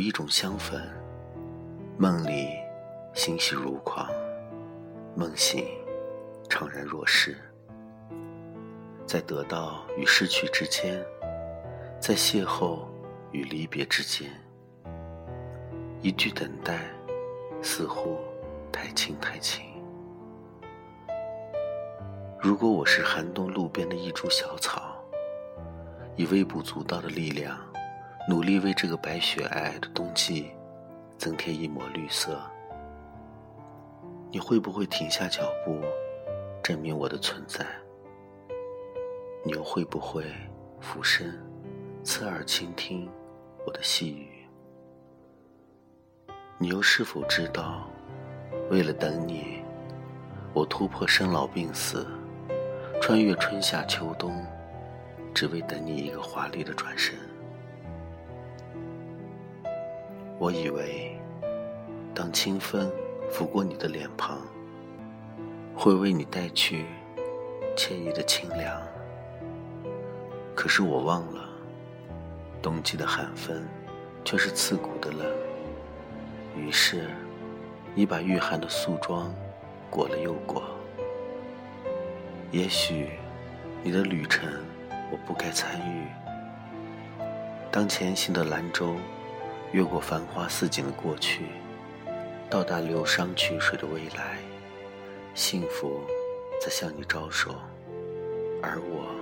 有一种香粉，梦里欣喜如狂，梦醒怅然若失。在得到与失去之间，在邂逅与离别之间，一句等待，似乎太轻太轻。如果我是寒冬路边的一株小草，以微不足道的力量，努力为这个白雪皑皑的冬季增添一抹绿色，你会不会停下脚步，证明我的存在？你又会不会俯身，侧耳倾听我的细语？你又是否知道，为了等你，我突破生老病死，穿越春夏秋冬，只为等你一个华丽的转身？我以为，当清风拂过你的脸庞，会为你带去惬意的清凉。可是我忘了，冬季的寒风却是刺骨的冷。于是，你把御寒的素装裹了又裹。也许，你的旅程我不该参与。当前行的兰舟越过繁花似锦的过去，到达流觞曲水的未来，幸福在向你招手，而我。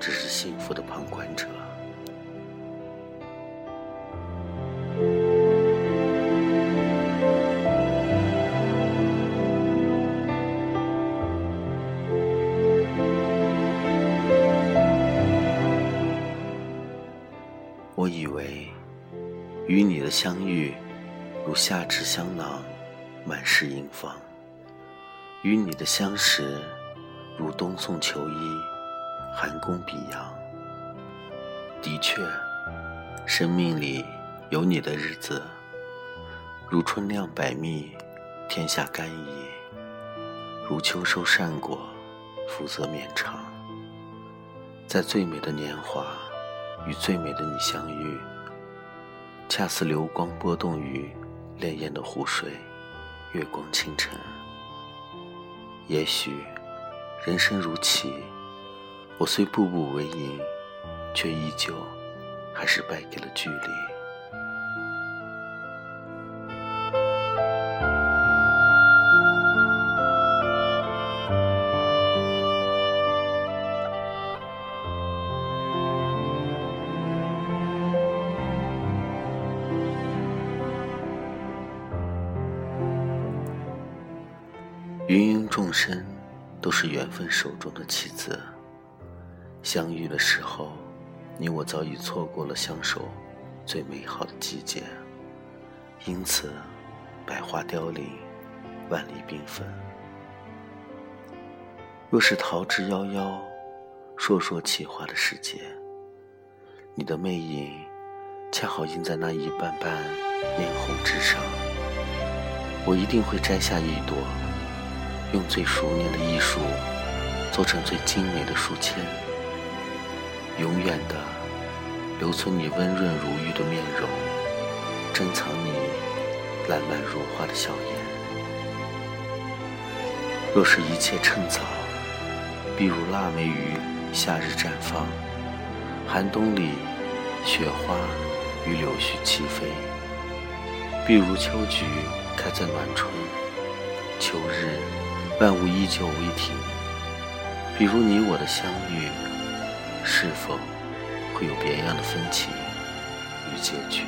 只是幸福的旁观者。与你的相遇，如夏至香囊，满是迎芳；与你的相识，如冬送秋衣。寒宫比阳，的确，生命里有你的日子，如春酿百蜜，天下甘饴；如秋收善果，福泽绵长。在最美的年华，与最美的你相遇，恰似流光波动于潋滟的湖水，月光倾城。也许，人生如棋。我虽步步为营，却依旧还是败给了距离。身，都是缘分手中的棋子。相遇的时候，你我早已错过了相守最美好的季节，因此百花凋零，万里缤纷。若是桃之夭夭，烁烁其华的世界，你的魅影恰好映在那一瓣瓣嫣红之上，我一定会摘下一朵，用最熟练的艺术做成最精美的书签。永远的留存你温润如玉的面容，珍藏你烂漫如花的笑颜。若是一切趁早，必如腊梅于夏日绽放，寒冬里雪花与柳絮齐飞；必如秋菊开在暖春，秋日万物依旧微停；比如你我的相遇。是否会有别样的分歧与结局？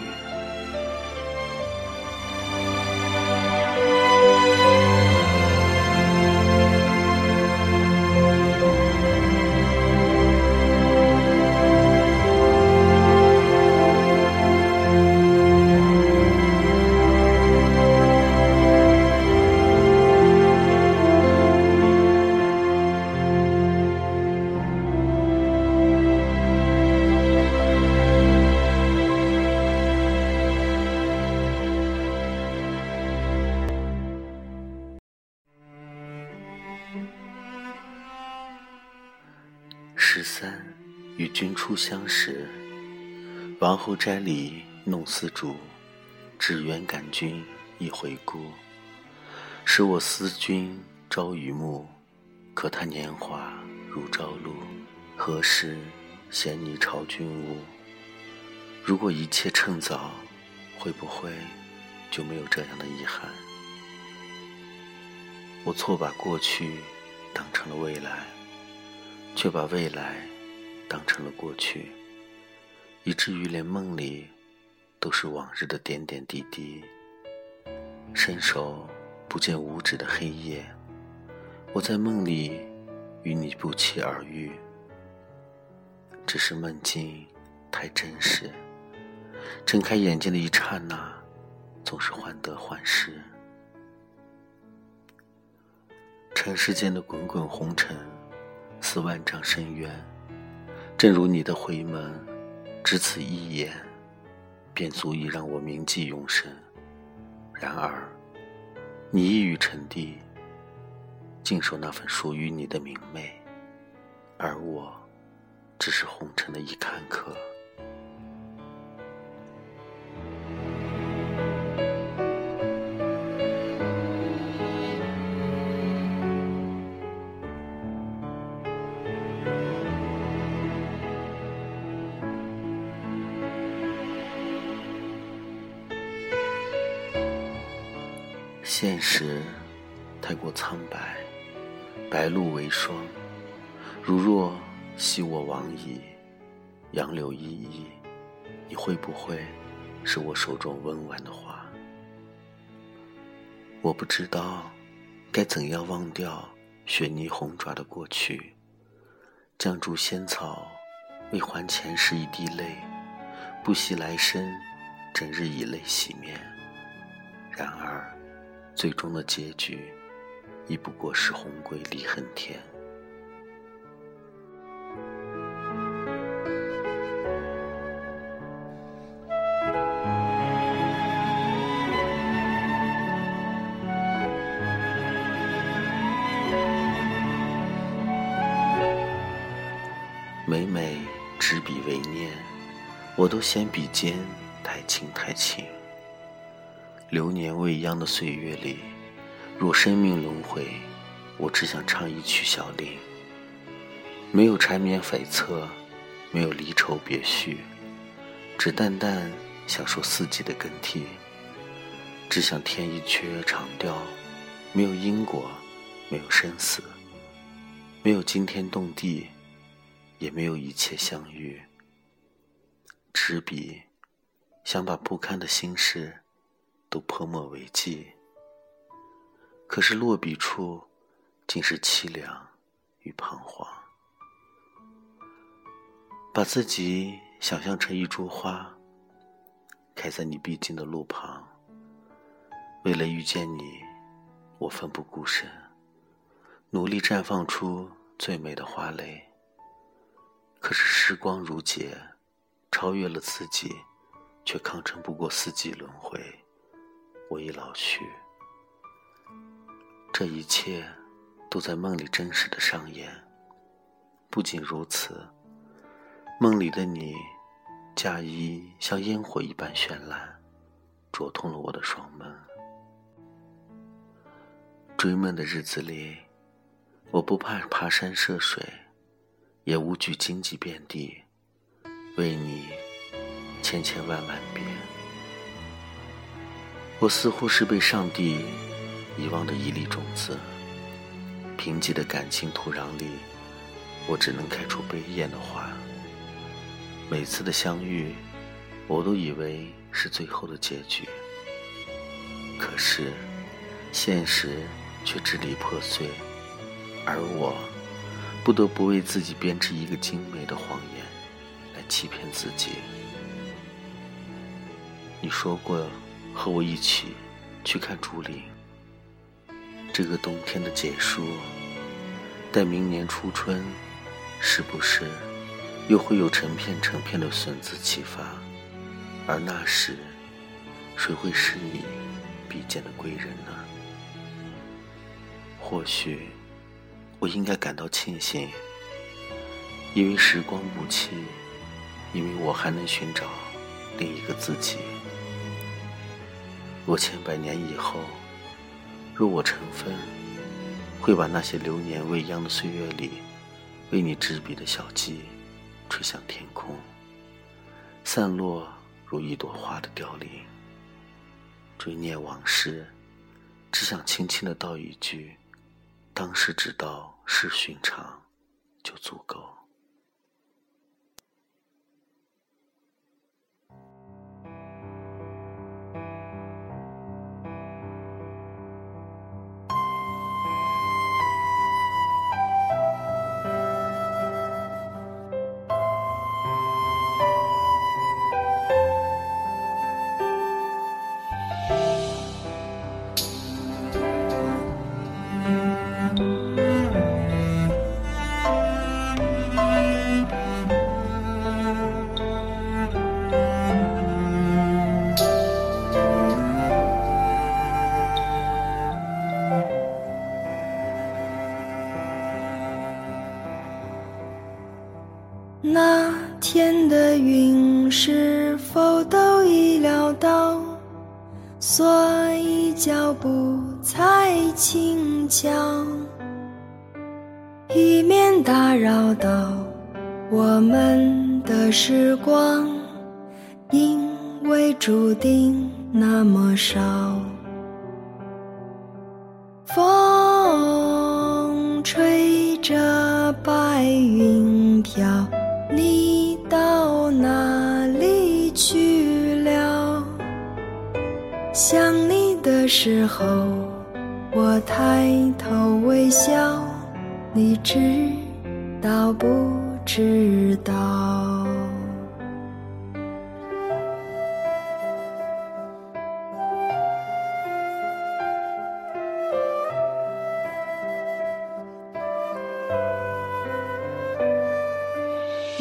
初相识，王后斋里弄丝竹，只缘感君一回顾。使我思君朝与暮，可叹年华如朝露。何时嫌你朝君无？如果一切趁早，会不会就没有这样的遗憾？我错把过去当成了未来，却把未来当成了过去，以至于连梦里都是往日的点点滴滴。伸手不见五指的黑夜，我在梦里与你不期而遇，只是梦境太真实。睁开眼睛的一刹那，总是患得患失。尘世间的滚滚红尘，似万丈深渊。正如你的回眸，只此一眼，便足以让我铭记永生。然而，你一语沉低，尽守那份属于你的明媚，而我，只是红尘的一坎坷。现实太过苍白，白露为霜。如若昔我往矣，杨柳依依，你会不会是我手中温婉的花？我不知道该怎样忘掉雪泥红爪的过去。绛珠仙草为还前世一滴泪，不惜来生整日以泪洗面。然而。最终的结局，亦不过是红归离恨天。每每执笔为念，我都嫌笔尖太轻太轻。流年未央的岁月里，若生命轮回，我只想唱一曲小令。没有缠绵悱恻，没有离愁别绪，只淡淡享受四季的更替。只想添一阙长调，没有因果，没有生死，没有惊天动地，也没有一切相遇。执笔，想把不堪的心事。都泼墨为记，可是落笔处，竟是凄凉与彷徨。把自己想象成一株花，开在你必经的路旁。为了遇见你，我奋不顾身，努力绽放出最美的花蕾。可是时光如劫，超越了自己，却抗争不过四季轮回。我已老去，这一切都在梦里真实的上演。不仅如此，梦里的你，嫁衣像烟火一般绚烂，灼痛了我的双眸。追梦的日子里，我不怕爬山涉水，也无惧荆棘遍地，为你千千万万遍。我似乎是被上帝遗忘的一粒种子，贫瘠的感情土壤里，我只能开出悲艳的花。每次的相遇，我都以为是最后的结局，可是现实却支离破碎，而我不得不为自己编织一个精美的谎言，来欺骗自己。你说过。和我一起去看竹林。这个冬天的结束，待明年初春，是不是又会有成片成片的笋子齐发？而那时，谁会是你必见的贵人呢？或许，我应该感到庆幸，因为时光不弃，因为我还能寻找另一个自己。若千百年以后，若我成坟，会把那些流年未央的岁月里，为你执笔的小迹，吹向天空，散落如一朵花的凋零。追念往事，只想轻轻的道一句：当时只道是寻常，就足够。轻巧，以免打扰到我们的时光，因为注定那么少。风吹着白云飘。你到哪里去了？想你的时候，我抬头微笑，你知道不知道？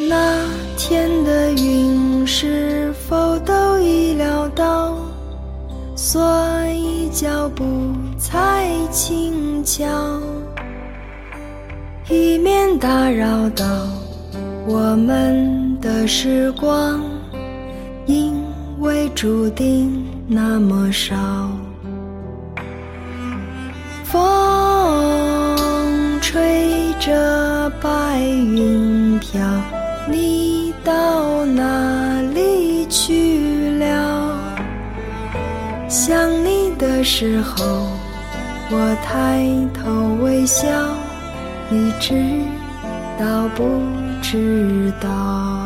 那天的云是否都已料到，所以脚步才轻巧，以免打扰到我们的时光，因为注定那么少。风吹着白云飘。你到哪里去了？想你的时候，我抬头微笑，你知道不知道？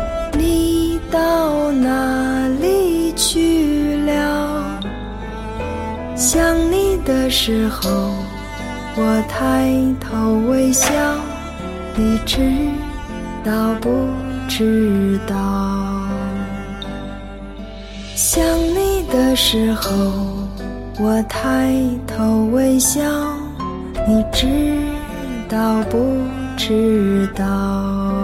想你的时候，我抬头微笑，你知道不知道？想你的时候，我抬头微笑，你知道不知道？